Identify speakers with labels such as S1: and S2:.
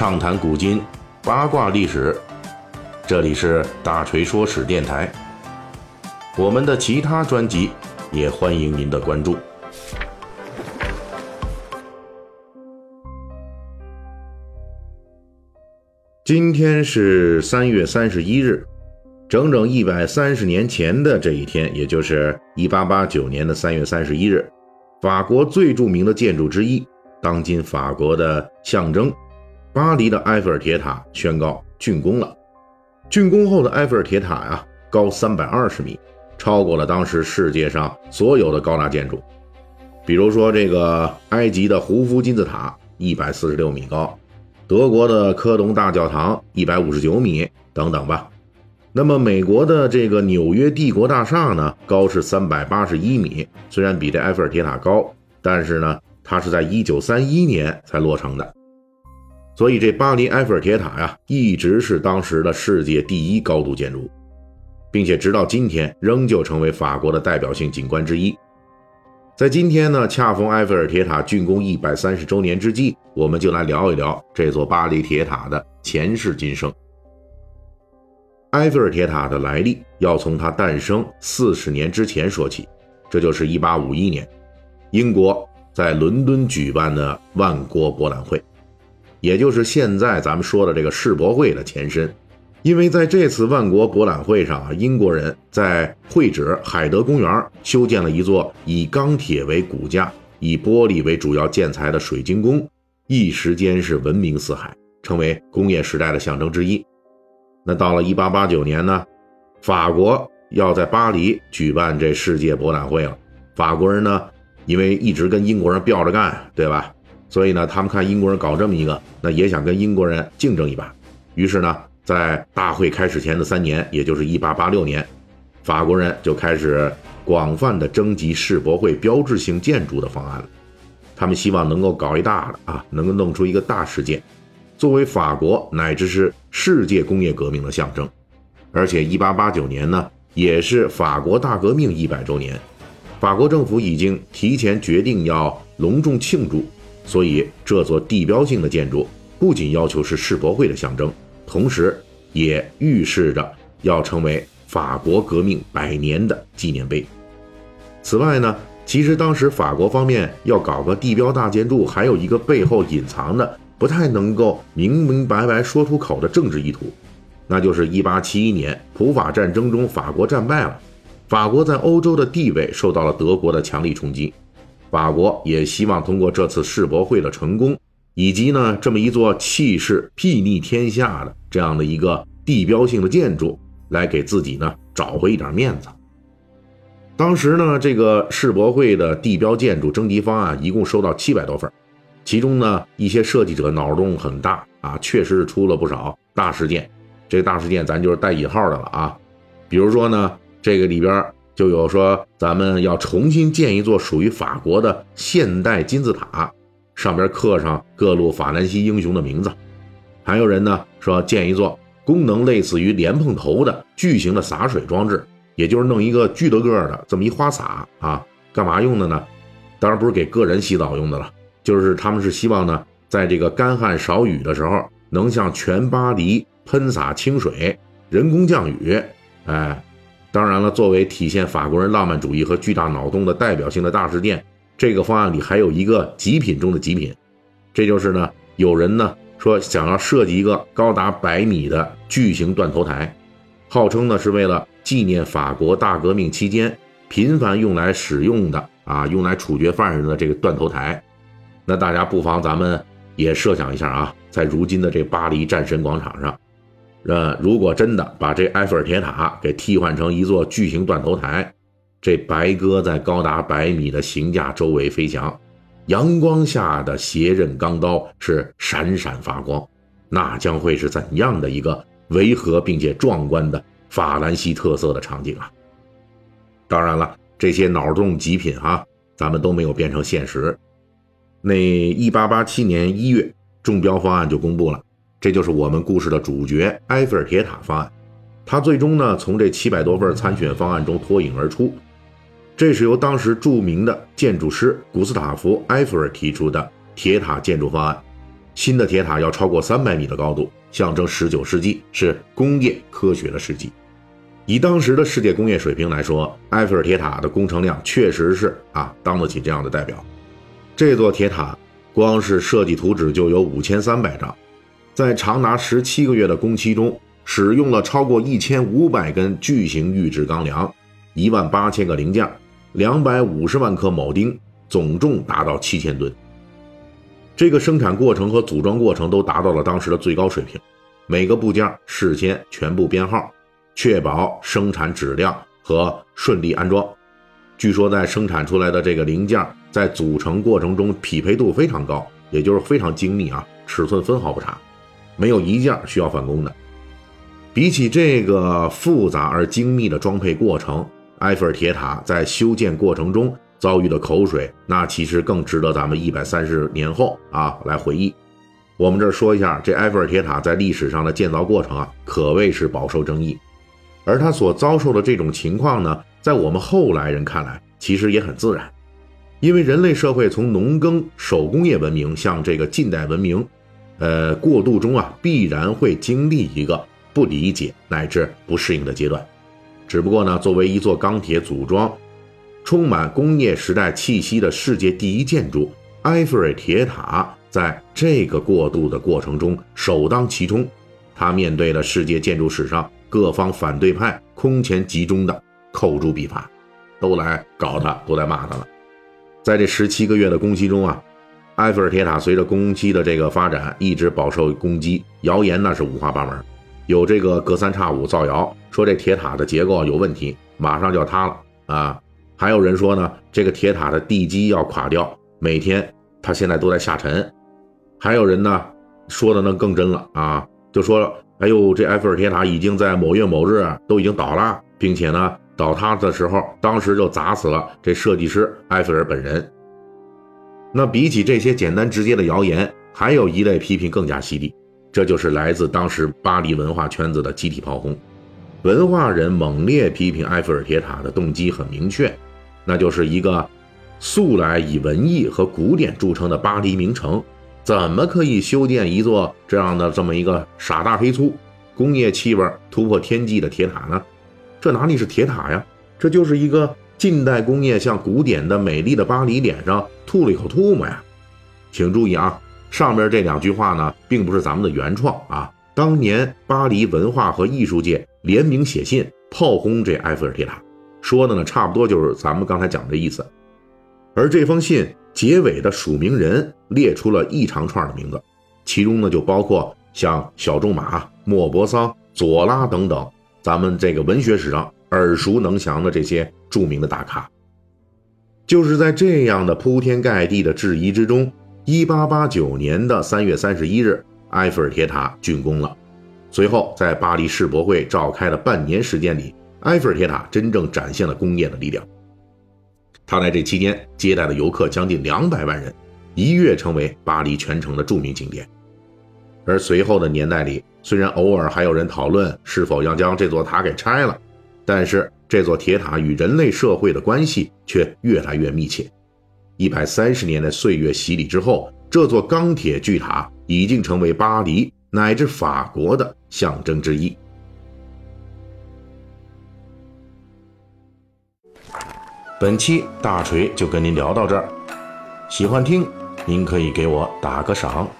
S1: 畅谈古今，八卦历史。这里是大锤说史电台。我们的其他专辑也欢迎您的关注。今天是三月三十一日，整整一百三十年前的这一天，也就是一八八九年的三月三十一日，法国最著名的建筑之一，当今法国的象征——巴黎的埃菲尔铁塔宣告竣工了。竣工后的埃菲尔铁塔呀，高三百二十米，超过了当时世界上所有的高大建筑，比如说这个埃及的胡夫金字塔，一百四十六米高。德国的科隆大教堂一百五十九米等等吧，那么美国的这个纽约帝国大厦呢，高是三百八十一米，虽然比这埃菲尔铁塔高，但是呢，它是在一九三一年才落成的，所以这巴黎埃菲尔铁塔呀，一直是当时的世界第一高度建筑，并且直到今天仍旧成为法国的代表性景观之一。在今天呢，恰逢埃菲尔铁塔竣工一百三十周年之际，我们就来聊一聊这座巴黎铁塔的前世今生。埃菲尔铁塔的来历要从它诞生四十年之前说起，这就是一八五一年，英国在伦敦举办的万国博览会，也就是现在咱们说的这个世博会的前身。因为在这次万国博览会上啊，英国人在会址海德公园修建了一座以钢铁为骨架、以玻璃为主要建材的水晶宫，一时间是闻名四海，成为工业时代的象征之一。那到了1889年呢，法国要在巴黎举办这世界博览会了。法国人呢，因为一直跟英国人吊着干，对吧？所以呢，他们看英国人搞这么一个，那也想跟英国人竞争一把，于是呢。在大会开始前的三年，也就是1886年，法国人就开始广泛的征集世博会标志性建筑的方案了。他们希望能够搞一大的啊，能够弄出一个大事件，作为法国乃至是世界工业革命的象征。而且1889年呢，也是法国大革命一百周年，法国政府已经提前决定要隆重庆祝，所以这座地标性的建筑不仅要求是世博会的象征。同时，也预示着要成为法国革命百年的纪念碑。此外呢，其实当时法国方面要搞个地标大建筑，还有一个背后隐藏的、不太能够明明白白说出口的政治意图，那就是1871年普法战争中法国战败了，法国在欧洲的地位受到了德国的强力冲击，法国也希望通过这次世博会的成功。以及呢，这么一座气势睥睨天下的这样的一个地标性的建筑，来给自己呢找回一点面子。当时呢，这个世博会的地标建筑征集方案一共收到七百多份，其中呢，一些设计者脑洞很大啊，确实是出了不少大事件。这个大事件咱就是带引号的了啊。比如说呢，这个里边就有说咱们要重新建一座属于法国的现代金字塔。上边刻上各路法兰西英雄的名字，还有人呢说建一座功能类似于莲蓬头的巨型的洒水装置，也就是弄一个巨大个的这么一花洒啊，干嘛用的呢？当然不是给个人洗澡用的了，就是他们是希望呢，在这个干旱少雨的时候，能向全巴黎喷洒清水，人工降雨。哎，当然了，作为体现法国人浪漫主义和巨大脑洞的代表性的大事件。这个方案里还有一个极品中的极品，这就是呢，有人呢说想要设计一个高达百米的巨型断头台，号称呢是为了纪念法国大革命期间频繁用来使用的啊，用来处决犯人的这个断头台。那大家不妨咱们也设想一下啊，在如今的这巴黎战神广场上，呃，如果真的把这埃菲尔铁塔给替换成一座巨型断头台。这白鸽在高达百米的行架周围飞翔，阳光下的斜刃钢刀是闪闪发光，那将会是怎样的一个违和并且壮观的法兰西特色的场景啊！当然了，这些脑洞极品哈，咱们都没有变成现实。那一八八七年一月，中标方案就公布了，这就是我们故事的主角——埃菲尔铁塔方案。它最终呢，从这七百多份参选方案中脱颖而出。这是由当时著名的建筑师古斯塔夫·埃菲尔提出的铁塔建筑方案，新的铁塔要超过三百米的高度，象征十九世纪是工业科学的世纪。以当时的世界工业水平来说，埃菲尔铁塔的工程量确实是啊，当得起这样的代表。这座铁塔光是设计图纸就有五千三百张，在长达十七个月的工期中，使用了超过一千五百根巨型预制钢梁，一万八千个零件，两百五十万颗铆钉，总重达到七千吨。这个生产过程和组装过程都达到了当时的最高水平，每个部件事先全部编号，确保生产质量和顺利安装。据说在生产出来的这个零件在组成过程中匹配度非常高，也就是非常精密啊，尺寸分毫不差，没有一件需要返工的。比起这个复杂而精密的装配过程，埃菲尔铁塔在修建过程中。遭遇的口水，那其实更值得咱们一百三十年后啊来回忆。我们这儿说一下，这埃菲尔铁塔在历史上的建造过程啊，可谓是饱受争议。而它所遭受的这种情况呢，在我们后来人看来，其实也很自然。因为人类社会从农耕手工业文明向这个近代文明，呃，过渡中啊，必然会经历一个不理解乃至不适应的阶段。只不过呢，作为一座钢铁组装。充满工业时代气息的世界第一建筑埃菲尔铁塔，在这个过渡的过程中首当其冲。它面对了世界建筑史上各方反对派空前集中的口诛笔伐，都来搞他，都来骂他了。在这十七个月的工期中啊，埃菲尔铁塔随着工期的这个发展，一直饱受攻击，谣言那是五花八门，有这个隔三差五造谣说这铁塔的结构有问题，马上就要塌了啊。还有人说呢，这个铁塔的地基要垮掉，每天它现在都在下沉。还有人呢说的那更真了啊，就说了哎呦，这埃菲尔铁塔已经在某月某日都已经倒了，并且呢倒塌的时候，当时就砸死了这设计师埃菲尔本人。那比起这些简单直接的谣言，还有一类批评更加犀利，这就是来自当时巴黎文化圈子的集体炮轰。文化人猛烈批评埃菲尔铁塔的动机很明确。那就是一个素来以文艺和古典著称的巴黎名城，怎么可以修建一座这样的这么一个傻大黑粗、工业气味突破天际的铁塔呢？这哪里是铁塔呀？这就是一个近代工业向古典的美丽的巴黎脸上吐了一口唾沫呀！请注意啊，上面这两句话呢，并不是咱们的原创啊，当年巴黎文化和艺术界联名写信炮轰这埃菲尔铁塔。说的呢，差不多就是咱们刚才讲的意思。而这封信结尾的署名人列出了一长串的名字，其中呢就包括像小仲马、莫泊桑、左拉等等，咱们这个文学史上耳熟能详的这些著名的大咖。就是在这样的铺天盖地的质疑之中，1889年的3月31日，埃菲尔铁塔竣工了。随后，在巴黎世博会召开的半年时间里。埃菲尔铁塔真正展现了工业的力量。它在这期间接待的游客将近两百万人，一跃成为巴黎全城的著名景点。而随后的年代里，虽然偶尔还有人讨论是否要将这座塔给拆了，但是这座铁塔与人类社会的关系却越来越密切。一百三十年的岁月洗礼之后，这座钢铁巨塔已经成为巴黎乃至法国的象征之一。本期大锤就跟您聊到这儿，喜欢听，您可以给我打个赏。